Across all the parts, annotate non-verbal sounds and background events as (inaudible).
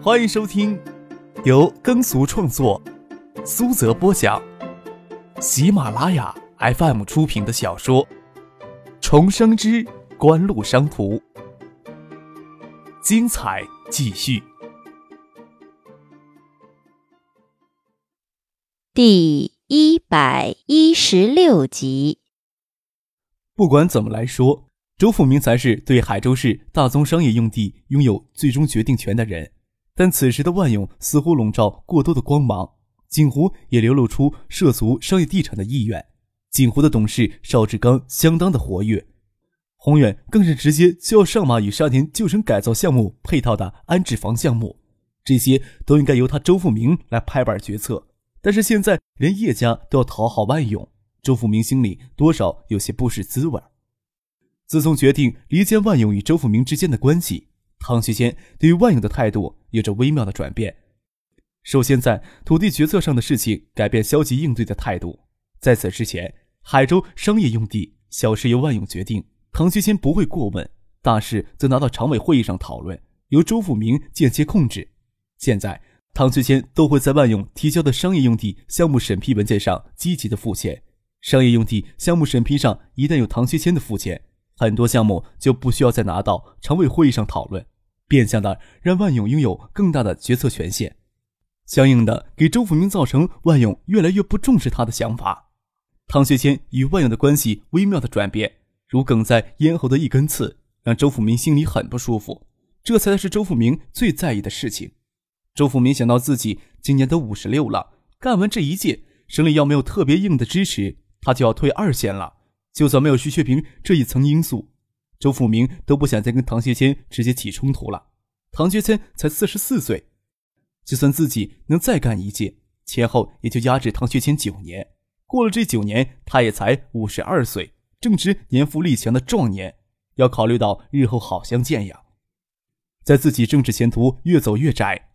欢迎收听由耕俗创作、苏泽播讲、喜马拉雅 FM 出品的小说《重生之官路商途》，精彩继续，第一百一十六集。不管怎么来说，周富明才是对海州市大宗商业用地拥有最终决定权的人。但此时的万勇似乎笼罩过多的光芒，锦湖也流露出涉足商业地产的意愿。锦湖的董事邵志刚相当的活跃，宏远更是直接就要上马与沙田旧城改造项目配套的安置房项目，这些都应该由他周富明来拍板决策。但是现在连叶家都要讨好万勇，周富明心里多少有些不是滋味。自从决定离间万勇与周富明之间的关系。唐学谦对于万勇的态度有着微妙的转变。首先，在土地决策上的事情改变消极应对的态度。在此之前，海州商业用地小事由万勇决定，唐学谦不会过问；大事则拿到常委会议上讨论，由周富明间接控制。现在，唐学谦都会在万勇提交的商业用地项目审批文件上积极的付钱。商业用地项目审批上一旦有唐学谦的付钱。很多项目就不需要再拿到常委会议上讨论，变相的让万勇拥有更大的决策权限，相应的给周福明造成万勇越来越不重视他的想法。唐学谦与万勇的关系微妙的转变，如梗在咽喉的一根刺，让周福明心里很不舒服。这才是周福明最在意的事情。周福明想到自己今年都五十六了，干完这一届，省里要没有特别硬的支持，他就要退二线了。就算没有徐学平这一层因素，周富明都不想再跟唐学谦直接起冲突了。唐学谦才四十四岁，就算自己能再干一届，前后也就压制唐学谦九年。过了这九年，他也才五十二岁，正值年富力强的壮年，要考虑到日后好相见呀。在自己政治前途越走越窄，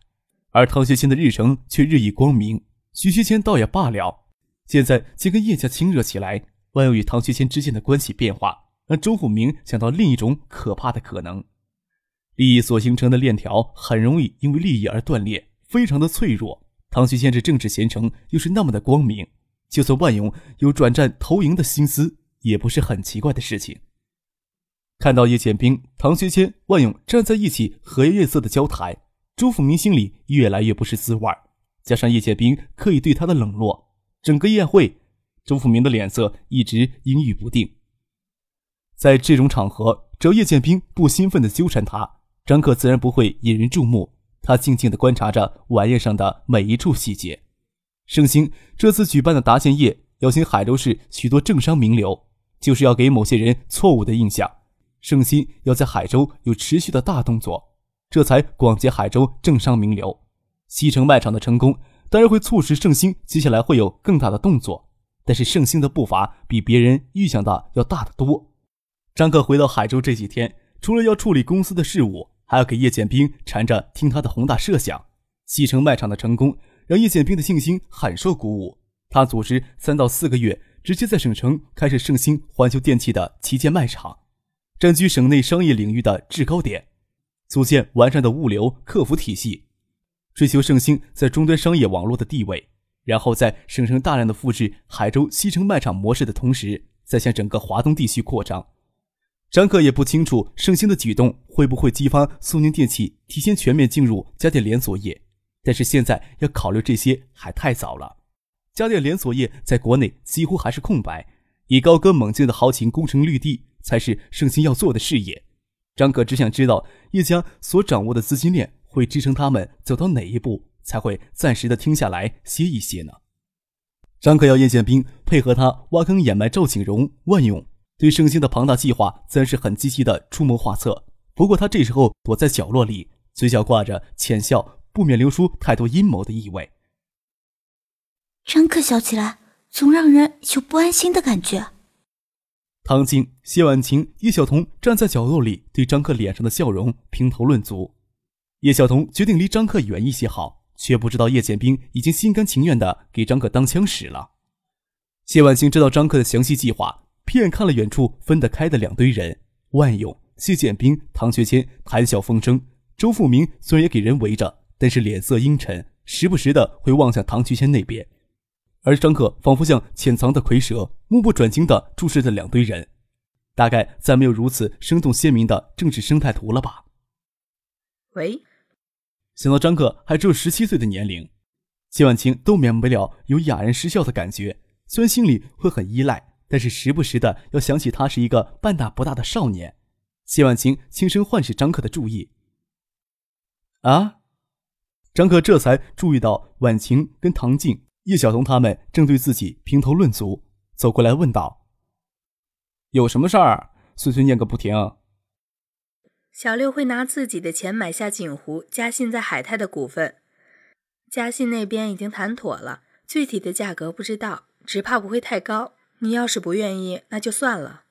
而唐学谦的日程却日益光明，徐学谦倒也罢了，现在竟跟叶家亲热起来。万有与唐学谦之间的关系变化，让周富明想到另一种可怕的可能：利益所形成的链条很容易因为利益而断裂，非常的脆弱。唐学谦这政治前程又是那么的光明，就算万勇有转战投营的心思，也不是很奇怪的事情。看到叶剑兵、唐学谦、万勇站在一起和颜悦色的交谈，周富明心里越来越不是滋味加上叶剑兵刻意对他的冷落，整个宴会。周富明的脸色一直阴郁不定。在这种场合，只要叶剑兵不兴奋地纠缠他，张克自然不会引人注目。他静静地观察着晚宴上的每一处细节。盛兴这次举办的答谢宴，邀请海州市许多政商名流，就是要给某些人错误的印象。盛兴要在海州有持续的大动作，这才广结海州政商名流。西城卖场的成功，当然会促使盛兴接下来会有更大的动作。但是盛兴的步伐比别人预想的要大得多。张克回到海州这几天，除了要处理公司的事务，还要给叶剑兵缠着听他的宏大设想。西城卖场的成功让叶剑兵的信心很受鼓舞。他组织三到四个月，直接在省城开设盛兴环球电器的旗舰卖场，占据省内商业领域的制高点，组建完善的物流客服体系，追求盛兴在终端商业网络的地位。然后在省城大量的复制海州西城卖场模式的同时，再向整个华东地区扩张。张克也不清楚盛兴的举动会不会激发苏宁电器提前全面进入家电连锁业，但是现在要考虑这些还太早了。家电连锁业在国内几乎还是空白，以高歌猛进的豪情攻城绿地才是盛兴要做的事业。张可只想知道叶家所掌握的资金链会支撑他们走到哪一步。才会暂时的停下来歇一歇呢。张克要叶剑兵配合他挖坑掩埋赵景荣、万勇，对盛兴的庞大计划自然是很积极的出谋划策。不过他这时候躲在角落里，嘴角挂着浅笑，不免流出太多阴谋的意味。张克笑起来总让人有不安心的感觉。唐静、谢婉晴、叶晓彤站在角落里，对张克脸上的笑容评头论足。叶晓彤决定离张克远一些好。却不知道叶剑兵已经心甘情愿的给张克当枪使了。谢婉清知道张克的详细计划，瞥眼看了远处分得开的两堆人：万勇、谢剑兵、唐学谦、谈笑风生。周富明虽然也给人围着，但是脸色阴沉，时不时的会望向唐学谦那边。而张克仿佛像潜藏的蝰蛇，目不转睛的注视着两堆人。大概再没有如此生动鲜明的政治生态图了吧？喂，想到张克还只有十七岁的年龄，谢婉清都免不了有哑然失笑的感觉。虽然心里会很依赖，但是时不时的要想起他是一个半大不大的少年。谢婉清轻声唤起张克的注意。啊！张克这才注意到婉晴跟唐静、叶晓彤他们正对自己评头论足，走过来问道。有什么事儿？碎碎念个不停。小六会拿自己的钱买下锦湖嘉信在海泰的股份，嘉信那边已经谈妥了，具体的价格不知道，只怕不会太高。你要是不愿意，那就算了。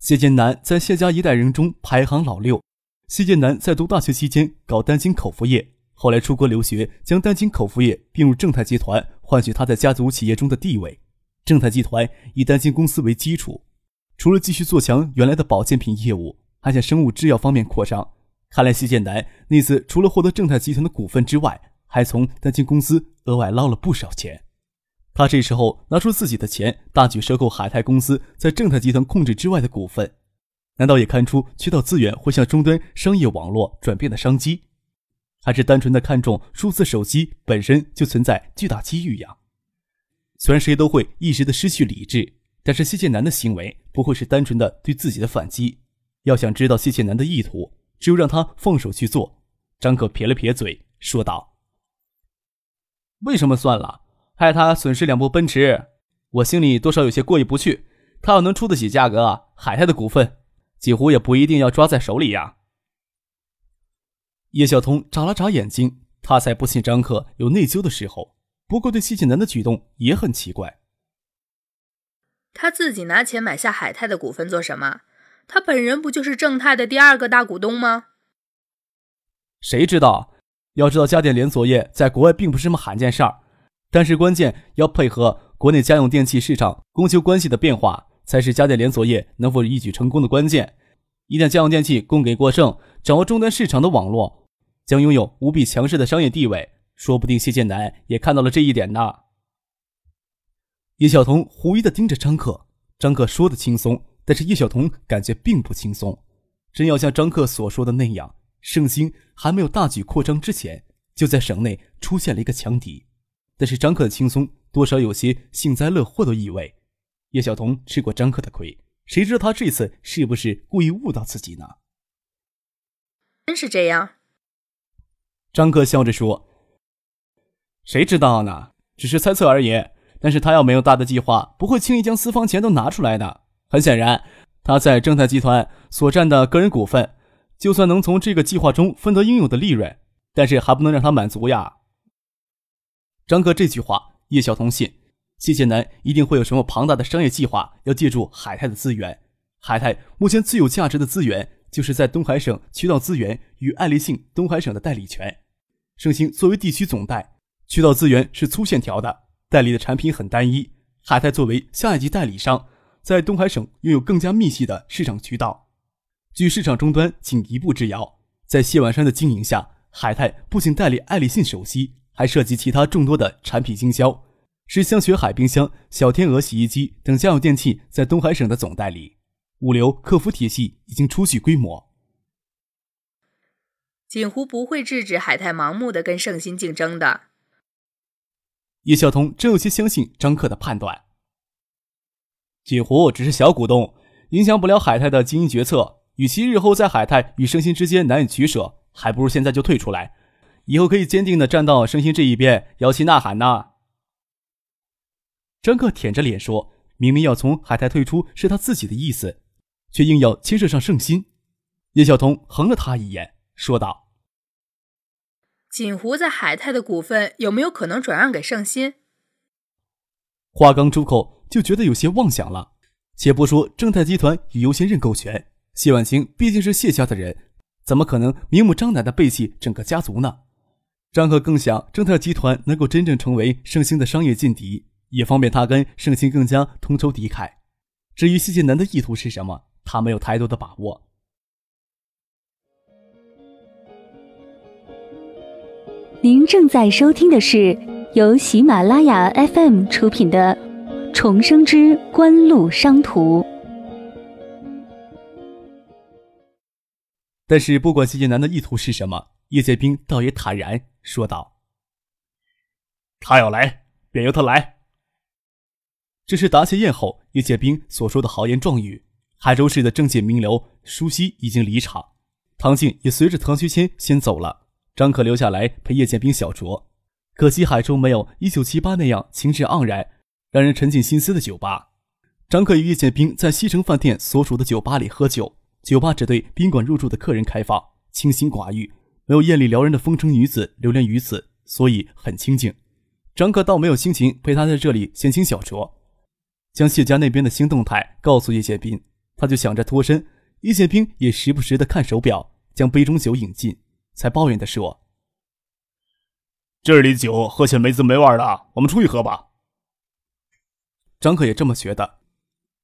谢剑南在谢家一代人中排行老六。谢剑南在读大学期间搞单金口服液，后来出国留学，将单金口服液并入正泰集团，换取他在家族企业中的地位。正泰集团以单金公司为基础，除了继续做强原来的保健品业务，还向生物制药方面扩张。看来谢建南那次除了获得正泰集团的股份之外，还从单金公司额外捞了不少钱。他这时候拿出自己的钱，大举收购海泰公司在正泰集团控制之外的股份，难道也看出渠道资源会向终端商业网络转变的商机，还是单纯的看中数字手机本身就存在巨大机遇呀？虽然谁都会一时的失去理智，但是谢剑南的行为不会是单纯的对自己的反击。要想知道谢剑南的意图，只有让他放手去做。张可撇了撇嘴，说道：“为什么算了？害他损失两部奔驰，我心里多少有些过意不去。他要能出得起价格，海泰的股份几乎也不一定要抓在手里呀。”叶晓彤眨了眨眼睛，他才不信张克有内疚的时候。不过，对谢剑南的举动也很奇怪。他自己拿钱买下海泰的股份做什么？他本人不就是正泰的第二个大股东吗？谁知道？要知道，家电连锁业在国外并不是什么罕见事儿，但是关键要配合国内家用电器市场供求关系的变化，才是家电连锁业能否一举成功的关键。一旦家用电器供给过剩，掌握终端市场的网络，将拥有无比强势的商业地位。说不定谢剑南也看到了这一点呢。叶晓彤狐疑的盯着张克，张克说的轻松，但是叶晓彤感觉并不轻松。真要像张克所说的那样，盛兴还没有大举扩张之前，就在省内出现了一个强敌。但是张克的轻松多少有些幸灾乐祸的意味。叶晓彤吃过张克的亏，谁知道他这次是不是故意误导自己呢？真是这样。张克笑着说。谁知道呢？只是猜测而已。但是他要没有大的计划，不会轻易将私房钱都拿出来的。很显然，他在正泰集团所占的个人股份，就算能从这个计划中分得应有的利润，但是还不能让他满足呀。张哥这句话，叶晓彤信，谢剑南一定会有什么庞大的商业计划，要借助海泰的资源。海泰目前最有价值的资源，就是在东海省渠道资源与爱立信东海省的代理权。盛兴作为地区总代。渠道资源是粗线条的，代理的产品很单一。海泰作为下一级代理商，在东海省拥有更加密集的市场渠道，距市场终端仅一步之遥。在谢婉山的经营下，海泰不仅代理爱立信手机，还涉及其他众多的产品经销，是香雪海冰箱、小天鹅洗衣机等家用电器在东海省的总代理，物流客服体系已经初具规模。锦湖不会制止海泰盲目的跟盛鑫竞争的。叶晓彤真有些相信张克的判断。锦湖只是小股东，影响不了海泰的经营决策。与其日后在海泰与盛鑫之间难以取舍，还不如现在就退出来，以后可以坚定的站到盛鑫这一边，摇旗呐喊呢。张克舔着脸说：“明明要从海泰退出是他自己的意思，却硬要牵涉上盛鑫。”叶晓彤横了他一眼，说道。锦湖在海泰的股份有没有可能转让给盛鑫？话刚出口就觉得有些妄想了。且不说正泰集团与优先认购权，谢婉清毕竟是谢家的人，怎么可能明目张胆的背弃整个家族呢？张克更想正泰集团能够真正成为盛兴的商业劲敌，也方便他跟盛兴更加同仇敌忾。至于谢晋南的意图是什么，他没有太多的把握。您正在收听的是由喜马拉雅 FM 出品的《重生之官路商途》。但是，不管谢剑南的意图是什么，叶剑兵倒也坦然说道：“他要来，便由他来。”这是答谢宴后叶剑兵所说的豪言壮语。海州市的政界名流舒熙已经离场，唐静也随着唐学谦先走了。张可留下来陪叶剑兵小酌，可惜海州没有一九七八那样情致盎然、让人沉浸心思的酒吧。张可与叶剑兵在西城饭店所属的酒吧里喝酒，酒吧只对宾馆入住的客人开放，清心寡欲，没有艳丽撩人的风尘女子流连于此，所以很清静。张可倒没有心情陪他在这里闲情小酌，将谢家那边的新动态告诉叶剑兵。他就想着脱身，叶剑兵也时不时的看手表，将杯中酒饮尽，才抱怨的说：“这里酒喝起来没滋没味的，我们出去喝吧。”张克也这么觉得。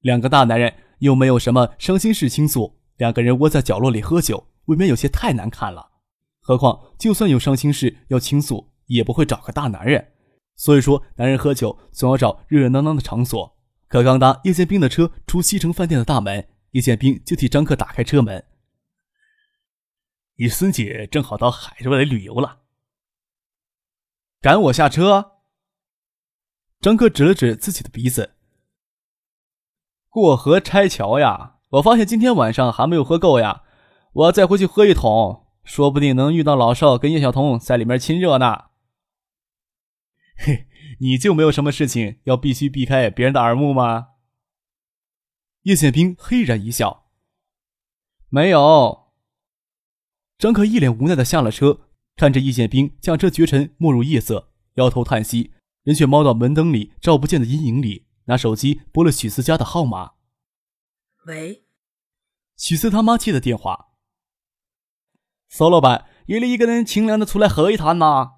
两个大男人又没有什么伤心事倾诉，两个人窝在角落里喝酒，未免有些太难看了。何况就算有伤心事要倾诉，也不会找个大男人。所以说，男人喝酒总要找热热闹闹的场所。可刚搭叶剑兵的车出西城饭店的大门，叶剑兵就替张克打开车门。你孙姐正好到海州来旅游了，赶我下车。张克指了指自己的鼻子。过河拆桥呀！我发现今天晚上还没有喝够呀，我要再回去喝一桶，说不定能遇到老少跟叶晓彤在里面亲热呢。嘿。(laughs) 你就没有什么事情要必须避开别人的耳目吗？叶剑兵嘿然一笑，没有。张可一脸无奈的下了车，看着叶剑兵驾车绝尘没入夜色，摇头叹息，人却猫到门灯里照不见的阴影里，拿手机拨了许思家的号码。喂，许思他妈接的电话。骚老板，约了一个人清凉的出来喝一坛呐。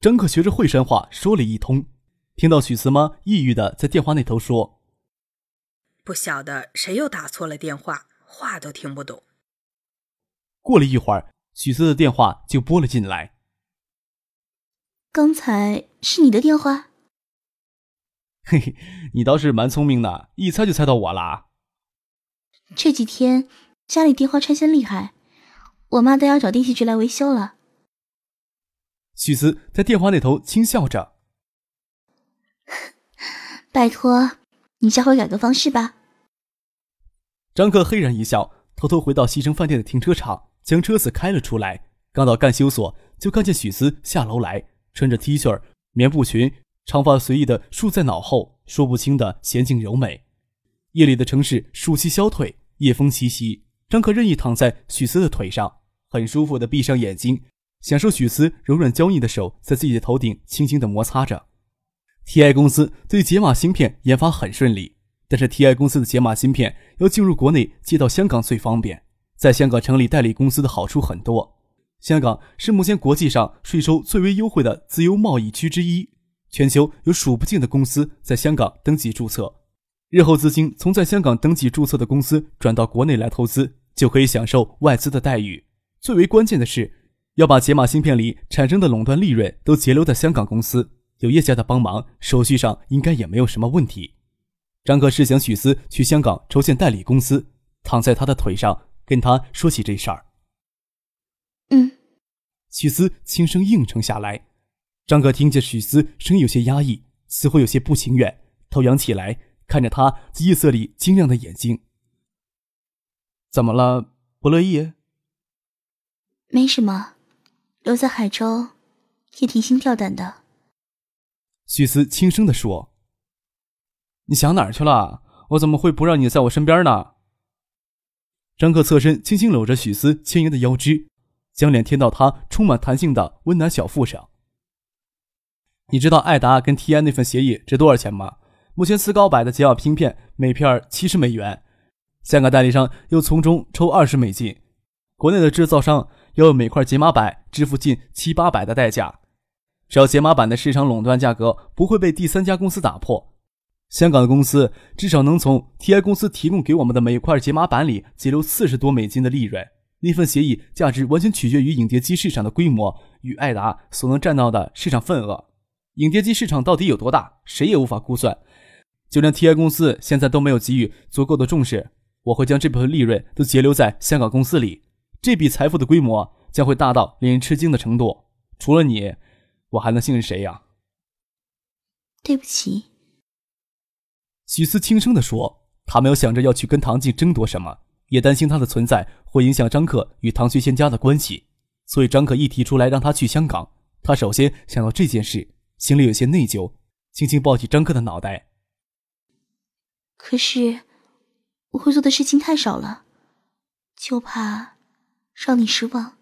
张克学着惠山话说了一通，听到许思妈抑郁的在电话那头说：“不晓得谁又打错了电话，话都听不懂。”过了一会儿，许思的电话就拨了进来。刚才是你的电话？嘿嘿，你倒是蛮聪明的，一猜就猜到我了。这几天家里电话拆线厉害，我妈都要找电信局来维修了。许思在电话那头轻笑着：“ (laughs) 拜托，你下回改个方式吧。”张克嘿然一笑，偷偷回到西城饭店的停车场，将车子开了出来。刚到干休所，就看见许思下楼来，穿着 T 恤、棉布裙，长发随意的梳在脑后，说不清的娴静柔美。夜里的城市暑气消退，夜风习习，张克任意躺在许思的腿上，很舒服的闭上眼睛。享受许思柔软娇腻的手在自己的头顶轻轻的摩擦着。TI 公司对解码芯片研发很顺利，但是 TI 公司的解码芯片要进入国内寄到香港最方便，在香港成立代理公司的好处很多。香港是目前国际上税收最为优惠的自由贸易区之一，全球有数不尽的公司在香港登记注册，日后资金从在香港登记注册的公司转到国内来投资，就可以享受外资的待遇。最为关键的是。要把解码芯片里产生的垄断利润都截留在香港公司，有叶家的帮忙，手续上应该也没有什么问题。张克是想许思去香港筹建代理公司，躺在他的腿上跟他说起这事儿。嗯，许思轻声应承下来。张克听见许思声音有些压抑，似乎有些不情愿，头仰起来看着他夜色里晶亮的眼睛。怎么了？不乐意？没什么。留在海州，也提心吊胆的。许思轻声的说：“你想哪儿去了？我怎么会不让你在我身边呢？”张克侧身轻轻搂着许思轻盈的腰肢，将脸贴到他充满弹性的温暖小腹上。你知道艾达跟 T I 那份协议值多少钱吗？目前斯高百的解码芯片每片七十美元，香港代理商又从中抽二十美金，国内的制造商。要每块解码板支付近七八百的代价，只要解码板的市场垄断价格不会被第三家公司打破，香港的公司至少能从 TI 公司提供给我们的每块解码板里截留四十多美金的利润，那份协议价值完全取决于影碟机市场的规模与艾达所能占到的市场份额。影碟机市场到底有多大，谁也无法估算。就连 TI 公司现在都没有给予足够的重视。我会将这部分利润都截留在香港公司里，这笔财富的规模将会大到令人吃惊的程度。除了你，我还能信任谁呀？对不起，许思轻声地说。他没有想着要去跟唐静争夺什么，也担心他的存在会影响张克与唐学仙家的关系，所以张克一提出来让他去香港，他首先想到这件事，心里有些内疚，轻轻抱起张克的脑袋。可是。我会做的事情太少了，就怕让你失望。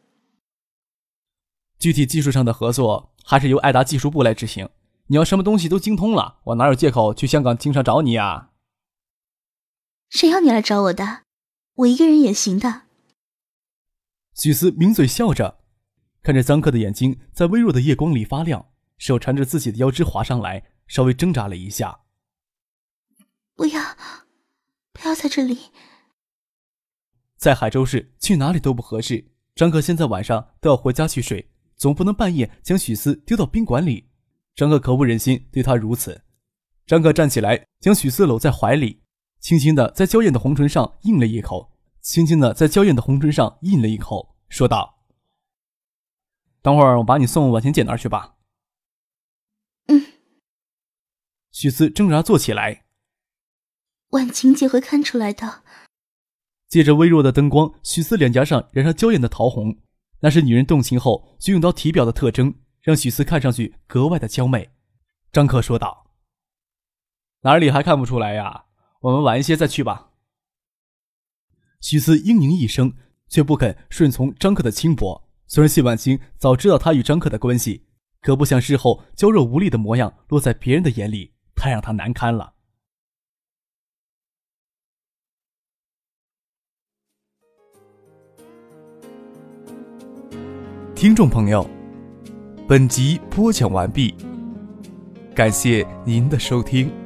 具体技术上的合作还是由爱达技术部来执行。你要什么东西都精通了，我哪有借口去香港经常找你啊？谁要你来找我的？我一个人也行的。许思抿嘴笑着，看着张克的眼睛在微弱的夜光里发亮，手缠着自己的腰肢滑上来，稍微挣扎了一下。不要。不要在这里，在海州市去哪里都不合适。张克现在晚上都要回家去睡，总不能半夜将许思丢到宾馆里。张克可不忍心对他如此。张克站起来，将许思搂在怀里，轻轻的在娇艳的红唇上印了一口，轻轻的在娇艳的红唇上印了一口，说道：“等会儿我把你送婉晴姐那儿去吧。”嗯。许思挣扎坐起来。婉晴姐会看出来的。借着微弱的灯光，许思脸颊上染上娇艳的桃红，那是女人动情后就用到体表的特征，让许思看上去格外的娇媚。张克说道：“哪里还看不出来呀？我们晚一些再去吧。”许思嘤咛一声，却不肯顺从张克的轻薄。虽然谢婉清早知道他与张克的关系，可不想事后娇弱无力的模样落在别人的眼里，太让他难堪了。听众朋友，本集播讲完毕，感谢您的收听。